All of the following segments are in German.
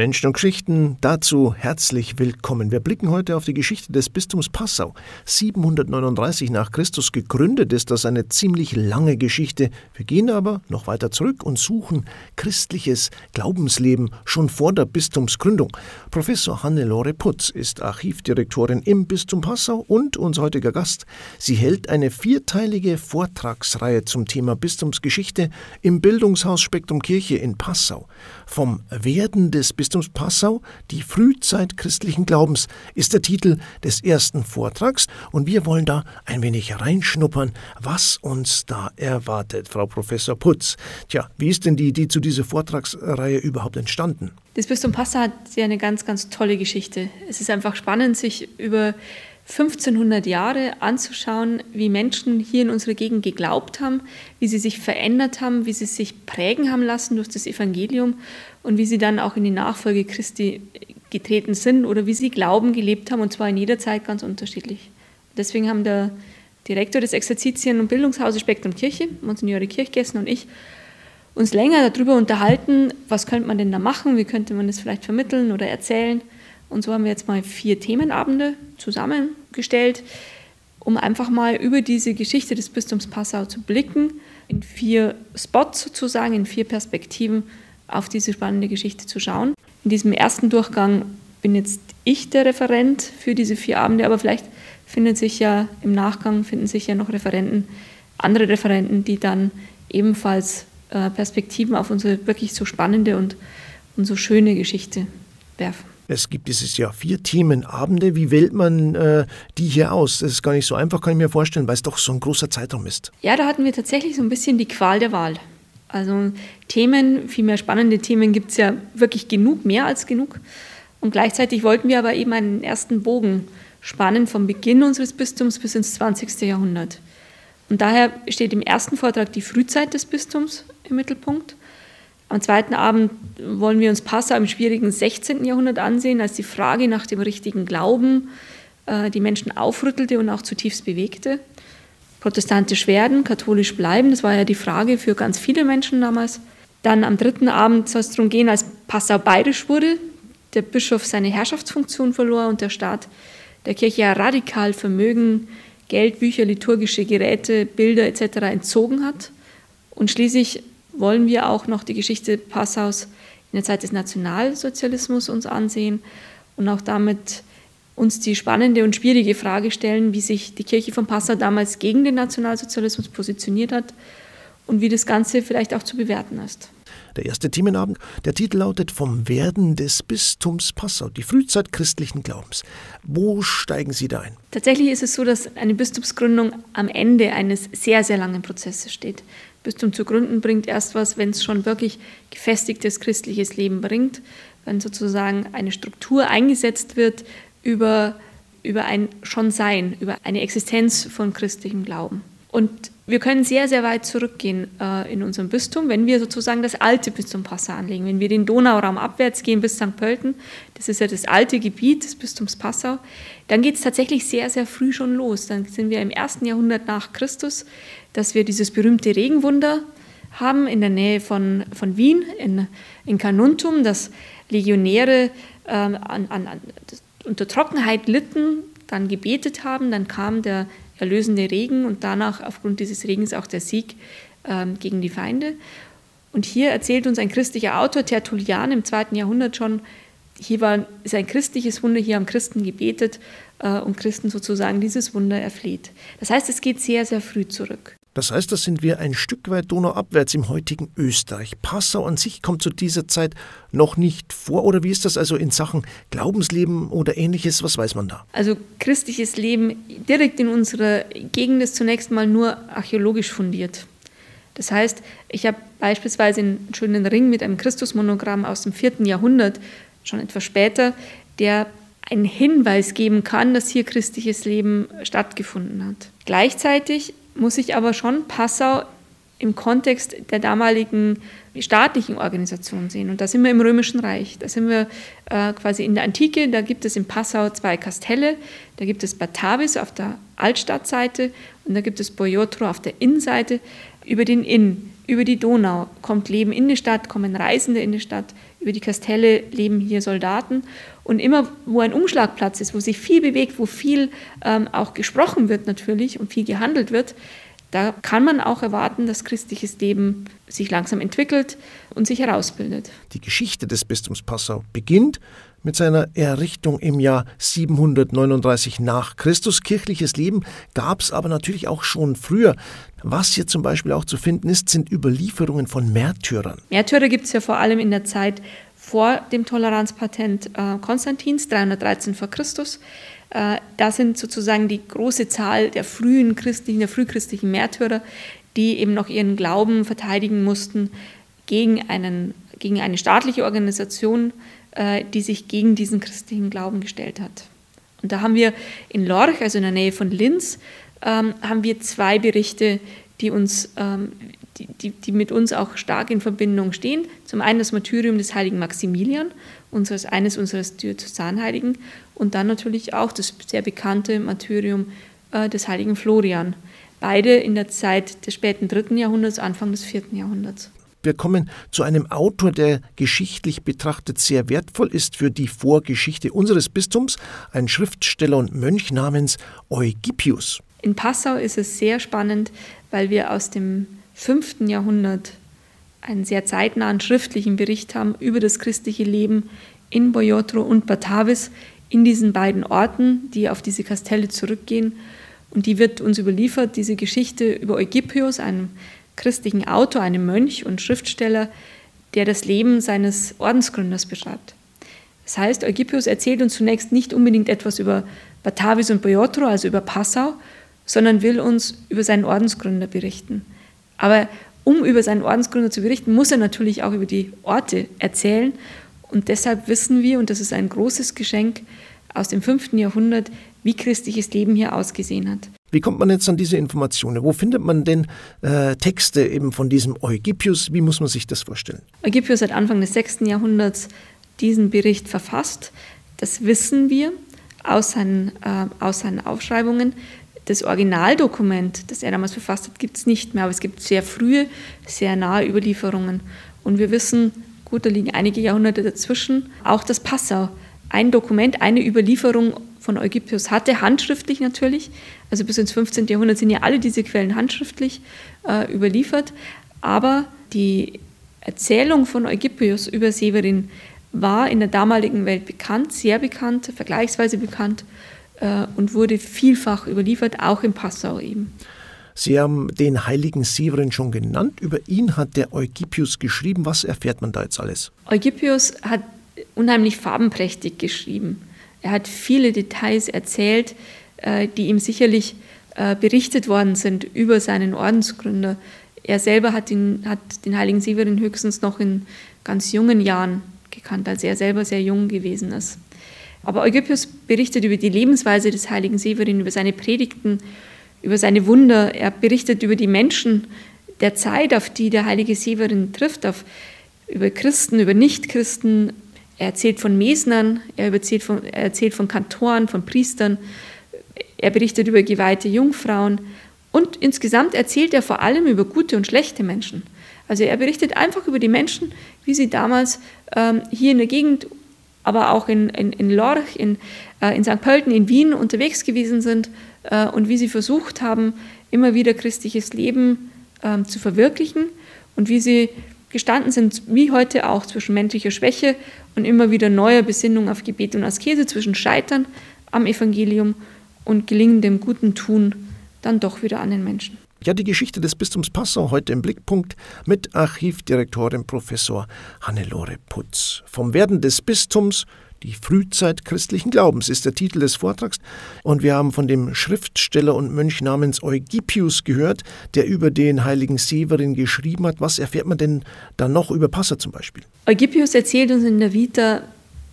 Menschen und Geschichten, dazu herzlich willkommen. Wir blicken heute auf die Geschichte des Bistums Passau. 739 nach Christus gegründet ist das eine ziemlich lange Geschichte. Wir gehen aber noch weiter zurück und suchen christliches Glaubensleben schon vor der Bistumsgründung. Professor Hannelore Putz ist Archivdirektorin im Bistum Passau und unser heutiger Gast. Sie hält eine vierteilige Vortragsreihe zum Thema Bistumsgeschichte im Bildungshaus Spektrum Kirche in Passau. Vom Werden des Bistums Passau, die Frühzeit christlichen Glaubens, ist der Titel des ersten Vortrags und wir wollen da ein wenig reinschnuppern, was uns da erwartet, Frau Professor Putz. Tja, wie ist denn die Idee zu dieser Vortragsreihe überhaupt entstanden? Das Bistum Passau hat ja eine ganz, ganz tolle Geschichte. Es ist einfach spannend, sich über 1500 Jahre anzuschauen, wie Menschen hier in unserer Gegend geglaubt haben, wie sie sich verändert haben, wie sie sich prägen haben lassen durch das Evangelium und wie sie dann auch in die Nachfolge Christi getreten sind oder wie sie Glauben gelebt haben und zwar in jeder Zeit ganz unterschiedlich. Deswegen haben der Direktor des Exerzitien- und Bildungshauses Spektrum Kirche, Monsignore Kirchgessen und ich, uns länger darüber unterhalten, was könnte man denn da machen, wie könnte man das vielleicht vermitteln oder erzählen. Und so haben wir jetzt mal vier Themenabende zusammengestellt, um einfach mal über diese Geschichte des Bistums Passau zu blicken, in vier Spots sozusagen, in vier Perspektiven auf diese spannende Geschichte zu schauen. In diesem ersten Durchgang bin jetzt ich der Referent für diese vier Abende, aber vielleicht findet sich ja im Nachgang finden sich ja noch Referenten, andere Referenten, die dann ebenfalls äh, Perspektiven auf unsere wirklich so spannende und, und so schöne Geschichte werfen. Es gibt dieses Jahr vier Themenabende. Wie wählt man äh, die hier aus? Das ist gar nicht so einfach, kann ich mir vorstellen, weil es doch so ein großer Zeitraum ist. Ja, da hatten wir tatsächlich so ein bisschen die Qual der Wahl. Also Themen, viel mehr spannende Themen gibt es ja wirklich genug, mehr als genug. Und gleichzeitig wollten wir aber eben einen ersten Bogen spannen vom Beginn unseres Bistums bis ins 20. Jahrhundert. Und daher steht im ersten Vortrag die Frühzeit des Bistums im Mittelpunkt. Am zweiten Abend wollen wir uns Passau im schwierigen 16. Jahrhundert ansehen, als die Frage nach dem richtigen Glauben äh, die Menschen aufrüttelte und auch zutiefst bewegte. Protestantisch werden, katholisch bleiben, das war ja die Frage für ganz viele Menschen damals. Dann am dritten Abend soll es darum gehen, als Passau bayerisch wurde, der Bischof seine Herrschaftsfunktion verlor und der Staat der Kirche ja radikal Vermögen, Geld, Bücher, liturgische Geräte, Bilder etc. entzogen hat. Und schließlich wollen wir auch noch die Geschichte Passaus in der Zeit des Nationalsozialismus uns ansehen und auch damit uns die spannende und schwierige Frage stellen, wie sich die Kirche von Passau damals gegen den Nationalsozialismus positioniert hat und wie das Ganze vielleicht auch zu bewerten ist. Der erste Themenabend, der Titel lautet Vom Werden des Bistums Passau, die Frühzeit christlichen Glaubens. Wo steigen Sie da ein? Tatsächlich ist es so, dass eine Bistumsgründung am Ende eines sehr, sehr langen Prozesses steht. Bistum zu gründen bringt erst was, wenn es schon wirklich gefestigtes christliches Leben bringt, wenn sozusagen eine Struktur eingesetzt wird über, über ein Schon-Sein, über eine Existenz von christlichem Glauben. Und wir können sehr, sehr weit zurückgehen äh, in unserem Bistum, wenn wir sozusagen das alte Bistum Passau anlegen. Wenn wir den Donauraum abwärts gehen bis St. Pölten, das ist ja das alte Gebiet des Bistums Passau, dann geht es tatsächlich sehr, sehr früh schon los. Dann sind wir im ersten Jahrhundert nach Christus, dass wir dieses berühmte Regenwunder haben in der Nähe von, von Wien, in, in Carnuntum, dass Legionäre äh, an, an, unter Trockenheit litten, dann gebetet haben, dann kam der erlösende Regen und danach aufgrund dieses Regens auch der Sieg ähm, gegen die Feinde. Und hier erzählt uns ein christlicher Autor, Tertullian im zweiten Jahrhundert schon, hier war, ist ein christliches Wunder, hier haben Christen gebetet äh, und Christen sozusagen dieses Wunder erfleht. Das heißt, es geht sehr, sehr früh zurück. Das heißt, da sind wir ein Stück weit donauabwärts im heutigen Österreich. Passau an sich kommt zu dieser Zeit noch nicht vor. Oder wie ist das also in Sachen Glaubensleben oder ähnliches? Was weiß man da? Also christliches Leben direkt in unserer Gegend ist zunächst mal nur archäologisch fundiert. Das heißt, ich habe beispielsweise einen schönen Ring mit einem Christusmonogramm aus dem vierten Jahrhundert, schon etwas später, der einen Hinweis geben kann, dass hier christliches Leben stattgefunden hat. Gleichzeitig muss ich aber schon Passau im Kontext der damaligen staatlichen Organisation sehen. Und da sind wir im Römischen Reich. Da sind wir äh, quasi in der Antike. Da gibt es in Passau zwei Kastelle. Da gibt es Batavis auf der Altstadtseite und da gibt es Boiotro auf der Innenseite. Über den Inn, über die Donau kommt Leben in die Stadt, kommen Reisende in die Stadt, Über die Kastelle leben hier Soldaten. Und immer, wo ein Umschlagplatz ist, wo sich viel bewegt, wo viel ähm, auch gesprochen wird natürlich und viel gehandelt wird, da kann man auch erwarten, dass christliches Leben sich langsam entwickelt und sich herausbildet. Die Geschichte des Bistums Passau beginnt mit seiner Errichtung im Jahr 739 nach Christus. Kirchliches Leben gab es aber natürlich auch schon früher. Was hier zum Beispiel auch zu finden ist, sind Überlieferungen von Märtyrern. Märtyrer gibt es ja vor allem in der Zeit vor dem Toleranzpatent äh, Konstantins, 313 vor Christus. Äh, da sind sozusagen die große Zahl der frühen christlichen, der frühchristlichen Märtyrer, die eben noch ihren Glauben verteidigen mussten gegen, einen, gegen eine staatliche Organisation, die sich gegen diesen christlichen Glauben gestellt hat. Und da haben wir in Lorch, also in der Nähe von Linz, ähm, haben wir zwei Berichte, die uns, ähm, die, die, die, mit uns auch stark in Verbindung stehen. Zum einen das Martyrium des heiligen Maximilian, unseres, eines unseres Diözesanheiligen, und dann natürlich auch das sehr bekannte Martyrium äh, des heiligen Florian. Beide in der Zeit des späten dritten Jahrhunderts, Anfang des vierten Jahrhunderts. Wir kommen zu einem Autor, der geschichtlich betrachtet sehr wertvoll ist für die Vorgeschichte unseres Bistums, ein Schriftsteller und Mönch namens Eugipius. In Passau ist es sehr spannend, weil wir aus dem fünften Jahrhundert einen sehr zeitnahen schriftlichen Bericht haben über das christliche Leben in Boyotro und Batavis, in diesen beiden Orten, die auf diese Kastelle zurückgehen. Und die wird uns überliefert, diese Geschichte über Eugipius, einem christlichen Autor, einem Mönch und Schriftsteller, der das Leben seines Ordensgründers beschreibt. Das heißt, Eugipius erzählt uns zunächst nicht unbedingt etwas über Batavis und Boyotro, also über Passau, sondern will uns über seinen Ordensgründer berichten. Aber um über seinen Ordensgründer zu berichten, muss er natürlich auch über die Orte erzählen. Und deshalb wissen wir, und das ist ein großes Geschenk aus dem 5. Jahrhundert, wie christliches Leben hier ausgesehen hat. Wie kommt man jetzt an diese Informationen? Wo findet man denn äh, Texte eben von diesem Eugipius? Wie muss man sich das vorstellen? Eugipius hat Anfang des 6. Jahrhunderts diesen Bericht verfasst. Das wissen wir aus seinen, äh, aus seinen Aufschreibungen. Das Originaldokument, das er damals verfasst hat, gibt es nicht mehr, aber es gibt sehr frühe, sehr nahe Überlieferungen. Und wir wissen, gut, da liegen einige Jahrhunderte dazwischen, auch das Passau ein Dokument, eine Überlieferung von Eugipius hatte, handschriftlich natürlich. Also bis ins 15. Jahrhundert sind ja alle diese Quellen handschriftlich äh, überliefert. Aber die Erzählung von Eugipius über Severin war in der damaligen Welt bekannt, sehr bekannt, vergleichsweise bekannt äh, und wurde vielfach überliefert, auch in Passau eben. Sie haben den heiligen Severin schon genannt. Über ihn hat der Eugipius geschrieben. Was erfährt man da jetzt alles? Eugipius hat unheimlich farbenprächtig geschrieben. Er hat viele Details erzählt, äh, die ihm sicherlich äh, berichtet worden sind über seinen Ordensgründer. Er selber hat den, hat den heiligen Severin höchstens noch in ganz jungen Jahren gekannt, als er selber sehr jung gewesen ist. Aber Eugipius berichtet über die Lebensweise des heiligen Severin, über seine Predigten, über seine Wunder. Er berichtet über die Menschen der Zeit, auf die der heilige Severin trifft, auf, über Christen, über Nichtchristen, er erzählt von Mesnern, er erzählt von, er erzählt von Kantoren, von Priestern, er berichtet über geweihte Jungfrauen und insgesamt erzählt er vor allem über gute und schlechte Menschen. Also er berichtet einfach über die Menschen, wie sie damals ähm, hier in der Gegend, aber auch in, in, in Lorch, in, äh, in St. Pölten, in Wien unterwegs gewesen sind äh, und wie sie versucht haben, immer wieder christliches Leben äh, zu verwirklichen und wie sie gestanden sind, wie heute auch, zwischen menschlicher Schwäche und immer wieder neuer Besinnung auf Gebet und Askese, zwischen Scheitern am Evangelium und gelingendem guten Tun dann doch wieder an den Menschen. Ja, die Geschichte des Bistums Passau heute im Blickpunkt mit Archivdirektorin Professor Hannelore Putz. Vom Werden des Bistums die Frühzeit christlichen Glaubens ist der Titel des Vortrags. Und wir haben von dem Schriftsteller und Mönch namens Eugipius gehört, der über den heiligen Severin geschrieben hat. Was erfährt man denn dann noch über Passau zum Beispiel? Eugipius erzählt uns in der Vita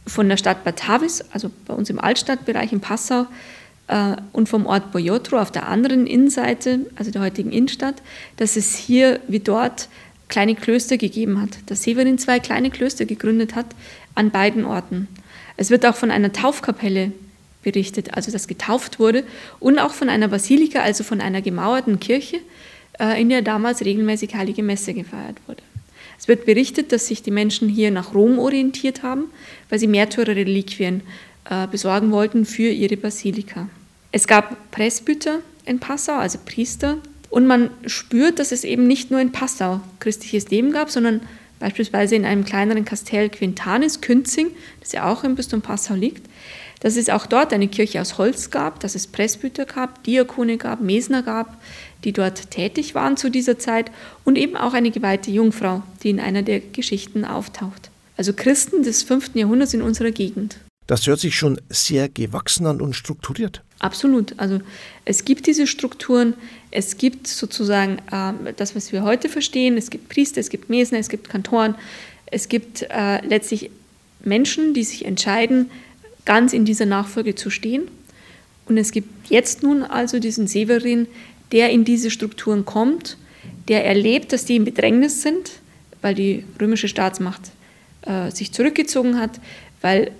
von der Stadt Batavis, also bei uns im Altstadtbereich in Passau, äh, und vom Ort Boyotro auf der anderen Innenseite, also der heutigen Innenstadt, dass es hier wie dort kleine Klöster gegeben hat, dass Severin zwei kleine Klöster gegründet hat an beiden Orten. Es wird auch von einer Taufkapelle berichtet, also das getauft wurde, und auch von einer Basilika, also von einer gemauerten Kirche, äh, in der damals regelmäßig heilige Messe gefeiert wurde. Es wird berichtet, dass sich die Menschen hier nach Rom orientiert haben, weil sie Märtyrerreliquien äh, besorgen wollten für ihre Basilika. Es gab Presbyter in Passau, also Priester, und man spürt, dass es eben nicht nur in Passau christliches Leben gab, sondern beispielsweise in einem kleineren Kastell Quintanis, Künzing, das ja auch im Bistum Passau liegt, dass es auch dort eine Kirche aus Holz gab, dass es Presbyter gab, Diakone gab, Mesner gab, die dort tätig waren zu dieser Zeit und eben auch eine geweihte Jungfrau, die in einer der Geschichten auftaucht. Also Christen des 5. Jahrhunderts in unserer Gegend. Das hört sich schon sehr gewachsen an und strukturiert. Absolut. Also es gibt diese Strukturen, es gibt sozusagen äh, das, was wir heute verstehen. Es gibt Priester, es gibt Mesner, es gibt Kantoren, es gibt äh, letztlich Menschen, die sich entscheiden, ganz in dieser Nachfolge zu stehen. Und es gibt jetzt nun also diesen Severin, der in diese Strukturen kommt, der erlebt, dass die in Bedrängnis sind, weil die römische Staatsmacht äh, sich zurückgezogen hat, weil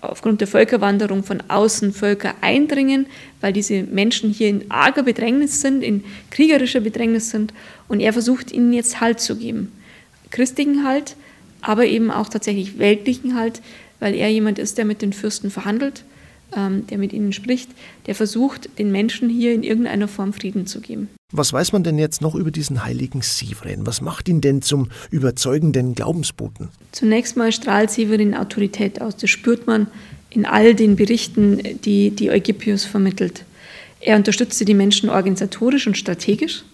aufgrund der Völkerwanderung von außen Völker eindringen, weil diese Menschen hier in arger Bedrängnis sind, in kriegerischer Bedrängnis sind und er versucht ihnen jetzt Halt zu geben. Christlichen Halt, aber eben auch tatsächlich weltlichen Halt, weil er jemand ist, der mit den Fürsten verhandelt, ähm, der mit ihnen spricht, der versucht, den Menschen hier in irgendeiner Form Frieden zu geben. Was weiß man denn jetzt noch über diesen heiligen Severin? Was macht ihn denn zum überzeugenden Glaubensboten? Zunächst mal strahlt Severin Autorität aus. Das spürt man in all den Berichten, die, die Eugipius vermittelt. Er unterstützte die Menschen organisatorisch und strategisch.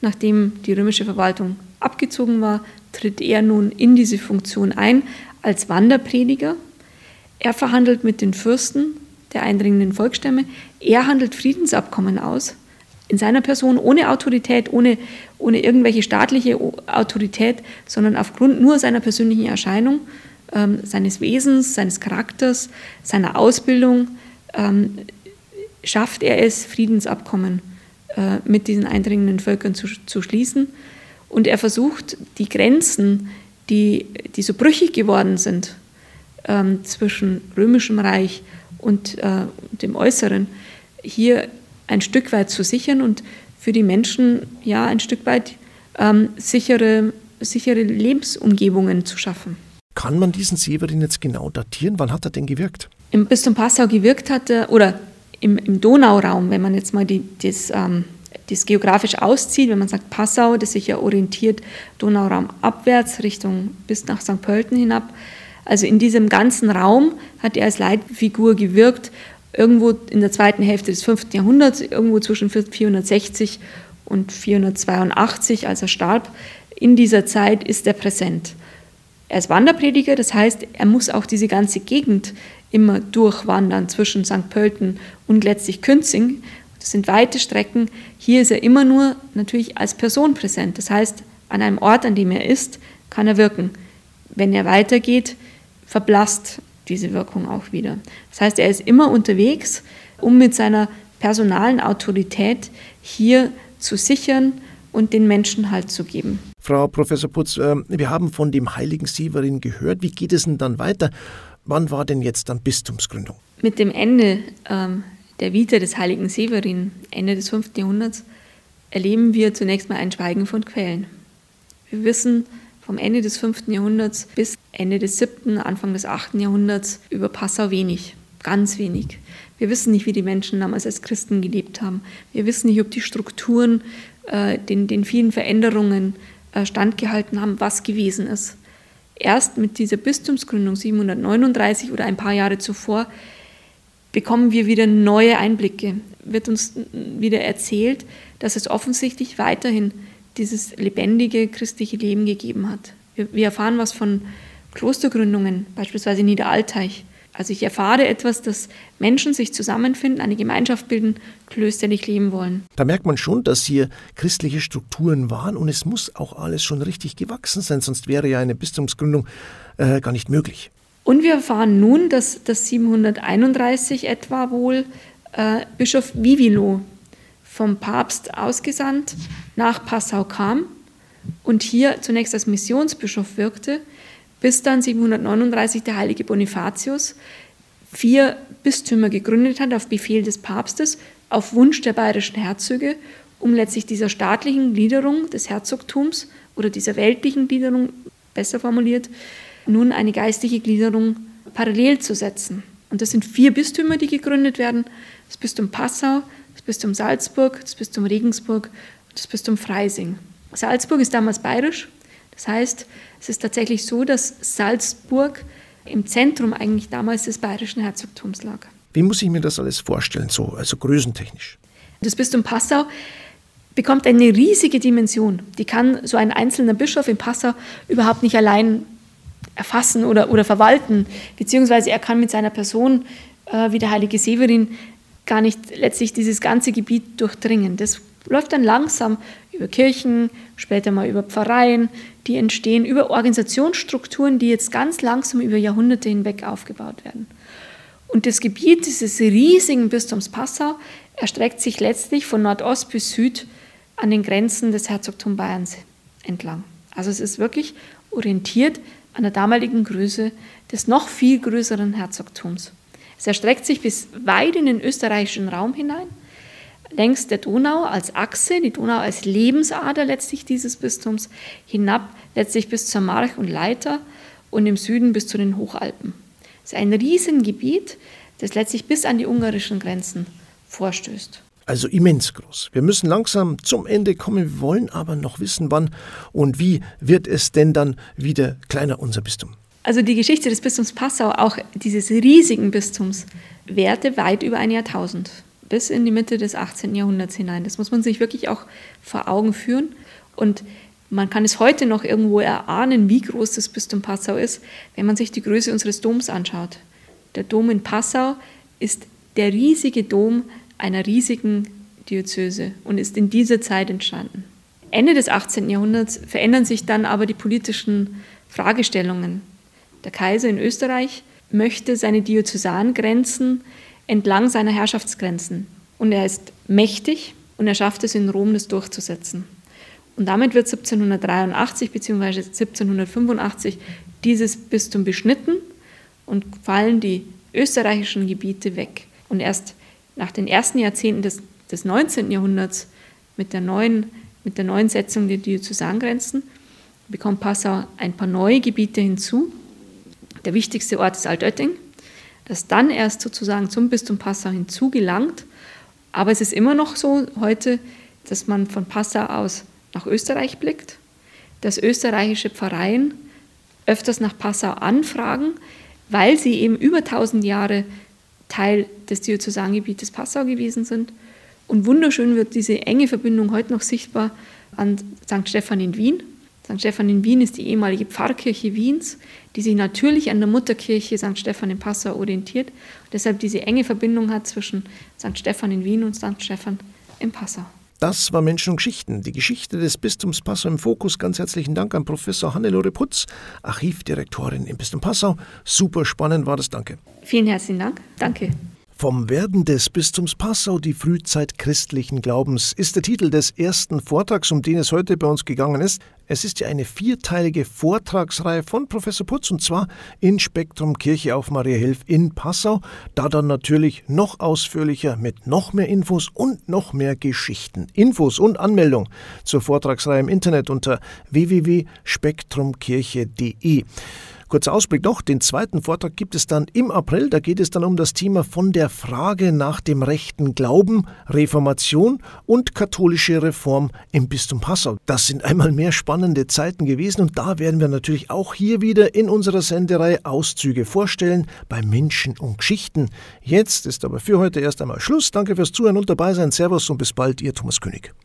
Nachdem die römische Verwaltung abgezogen war, tritt er nun in diese Funktion ein als Wanderprediger. Er verhandelt mit den Fürsten der eindringenden Volksstämme. Er handelt Friedensabkommen aus in seiner Person ohne Autorität, ohne, ohne irgendwelche staatliche Autorität, sondern aufgrund nur seiner persönlichen Erscheinung, ähm, seines Wesens, seines Charakters, seiner Ausbildung, ähm, schafft er es, Friedensabkommen äh, mit diesen eindringenden Völkern zu, zu schließen. Und er versucht, die Grenzen, die, die so brüchig geworden sind ähm, zwischen römischem Reich und äh, dem Äußeren, hier ein Stück weit zu sichern und für die Menschen ja ein Stück weit ähm, sichere, sichere Lebensumgebungen zu schaffen. Kann man diesen Severin jetzt genau datieren? Wann hat er denn gewirkt? Im Bistum Passau gewirkt hat er, oder im, im Donauraum, wenn man jetzt mal die, das, ähm, das geografisch auszieht, wenn man sagt Passau, das sich ja orientiert, Donauraum abwärts Richtung bis nach St. Pölten hinab. Also in diesem ganzen Raum hat er als Leitfigur gewirkt irgendwo in der zweiten Hälfte des 5. Jahrhunderts, irgendwo zwischen 460 und 482, als er starb. In dieser Zeit ist er präsent. Er ist Wanderprediger, das heißt, er muss auch diese ganze Gegend immer durchwandern zwischen St. Pölten und letztlich Künzing. Das sind weite Strecken. Hier ist er immer nur natürlich als Person präsent. Das heißt, an einem Ort, an dem er ist, kann er wirken. Wenn er weitergeht, verblasst diese Wirkung auch wieder. Das heißt, er ist immer unterwegs, um mit seiner personalen Autorität hier zu sichern und den Menschen Halt zu geben. Frau Professor Putz, ähm, wir haben von dem heiligen Severin gehört. Wie geht es denn dann weiter? Wann war denn jetzt dann Bistumsgründung? Mit dem Ende ähm, der Vita des heiligen Severin, Ende des 5. Jahrhunderts, erleben wir zunächst mal ein Schweigen von Quellen. Wir wissen, vom Ende des 5. Jahrhunderts bis Ende des 7., Anfang des 8. Jahrhunderts über Passau wenig, ganz wenig. Wir wissen nicht, wie die Menschen damals als Christen gelebt haben. Wir wissen nicht, ob die Strukturen äh, den, den vielen Veränderungen äh, standgehalten haben, was gewesen ist. Erst mit dieser Bistumsgründung 739 oder ein paar Jahre zuvor bekommen wir wieder neue Einblicke. Wird uns wieder erzählt, dass es offensichtlich weiterhin dieses lebendige christliche Leben gegeben hat. Wir, wir erfahren was von Klostergründungen, beispielsweise Niederalteich. Also ich erfahre etwas, dass Menschen sich zusammenfinden, eine Gemeinschaft bilden, klösterlich leben wollen. Da merkt man schon, dass hier christliche Strukturen waren und es muss auch alles schon richtig gewachsen sein, sonst wäre ja eine Bistumsgründung äh, gar nicht möglich. Und wir erfahren nun, dass das 731 etwa wohl äh, Bischof Vivilo vom Papst ausgesandt nach Passau kam und hier zunächst als Missionsbischof wirkte, bis dann 739 der heilige Bonifatius vier Bistümer gegründet hat auf Befehl des Papstes, auf Wunsch der bayerischen Herzöge, um letztlich dieser staatlichen Gliederung des Herzogtums oder dieser weltlichen Gliederung, besser formuliert, nun eine geistliche Gliederung parallel zu setzen. Und das sind vier Bistümer, die gegründet werden. Das Bistum Passau, das Bistum Salzburg, das Bistum Regensburg und das Bistum Freising. Salzburg ist damals bayerisch. Das heißt, es ist tatsächlich so, dass Salzburg im Zentrum eigentlich damals des bayerischen Herzogtums lag. Wie muss ich mir das alles vorstellen, so, also größentechnisch? Das Bistum Passau bekommt eine riesige Dimension. Die kann so ein einzelner Bischof in Passau überhaupt nicht allein erfassen oder, oder verwalten, beziehungsweise er kann mit seiner Person, äh, wie der heilige Severin, gar nicht letztlich dieses ganze Gebiet durchdringen. Das läuft dann langsam über Kirchen, später mal über Pfarreien, die entstehen, über Organisationsstrukturen, die jetzt ganz langsam über Jahrhunderte hinweg aufgebaut werden. Und das Gebiet dieses riesigen Bistums Passau erstreckt sich letztlich von Nordost bis Süd an den Grenzen des Herzogtums Bayerns entlang. Also es ist wirklich orientiert an der damaligen Größe des noch viel größeren Herzogtums. Es erstreckt sich bis weit in den österreichischen Raum hinein, längs der Donau als Achse, die Donau als Lebensader letztlich dieses Bistums, hinab letztlich bis zur March und Leiter und im Süden bis zu den Hochalpen. Es ist ein Riesengebiet, das letztlich bis an die ungarischen Grenzen vorstößt. Also immens groß. Wir müssen langsam zum Ende kommen, wir wollen aber noch wissen, wann und wie wird es denn dann wieder kleiner, unser Bistum. Also die Geschichte des Bistums Passau, auch dieses riesigen Bistums, währte weit über ein Jahrtausend, bis in die Mitte des 18. Jahrhunderts hinein. Das muss man sich wirklich auch vor Augen führen. Und man kann es heute noch irgendwo erahnen, wie groß das Bistum Passau ist, wenn man sich die Größe unseres Doms anschaut. Der Dom in Passau ist der riesige Dom einer riesigen Diözese und ist in dieser Zeit entstanden. Ende des 18. Jahrhunderts verändern sich dann aber die politischen Fragestellungen. Der Kaiser in Österreich möchte seine Diözesangrenzen entlang seiner Herrschaftsgrenzen. Und er ist mächtig und er schafft es in Rom, das durchzusetzen. Und damit wird 1783 bzw. 1785 dieses Bistum beschnitten und fallen die österreichischen Gebiete weg. Und erst nach den ersten Jahrzehnten des, des 19. Jahrhunderts mit der neuen, mit der neuen Setzung der Diözesangrenzen bekommt Passau ein paar neue Gebiete hinzu. Der wichtigste Ort ist Altötting, das dann erst sozusagen zum Bistum Passau hinzugelangt. Aber es ist immer noch so heute, dass man von Passau aus nach Österreich blickt, dass österreichische Pfarreien öfters nach Passau anfragen, weil sie eben über 1000 Jahre Teil des Diözesangebietes Passau gewesen sind. Und wunderschön wird diese enge Verbindung heute noch sichtbar an St. Stephan in Wien. St. Stephan in Wien ist die ehemalige Pfarrkirche Wiens, die sich natürlich an der Mutterkirche St. Stephan in Passau orientiert und deshalb diese enge Verbindung hat zwischen St. Stephan in Wien und St. Stephan in Passau. Das war Menschen und Geschichten, die Geschichte des Bistums Passau im Fokus. Ganz herzlichen Dank an Professor Hannelore Putz, Archivdirektorin im Bistum Passau. Super spannend war das, danke. Vielen herzlichen Dank, danke. Vom Werden des Bistums Passau, die Frühzeit christlichen Glaubens, ist der Titel des ersten Vortrags, um den es heute bei uns gegangen ist. Es ist ja eine vierteilige Vortragsreihe von Professor Putz und zwar in Spektrum Kirche auf Maria Hilf in Passau. Da dann natürlich noch ausführlicher mit noch mehr Infos und noch mehr Geschichten. Infos und Anmeldung zur Vortragsreihe im Internet unter www.spektrumkirche.de. Kurzer Ausblick noch, den zweiten Vortrag gibt es dann im April. Da geht es dann um das Thema von der Frage nach dem rechten Glauben, Reformation und katholische Reform im Bistum Passau. Das sind einmal mehr spannende Zeiten gewesen und da werden wir natürlich auch hier wieder in unserer Sendereihe Auszüge vorstellen bei Menschen und Geschichten. Jetzt ist aber für heute erst einmal Schluss. Danke fürs Zuhören und dabei sein. Servus und bis bald, Ihr Thomas König.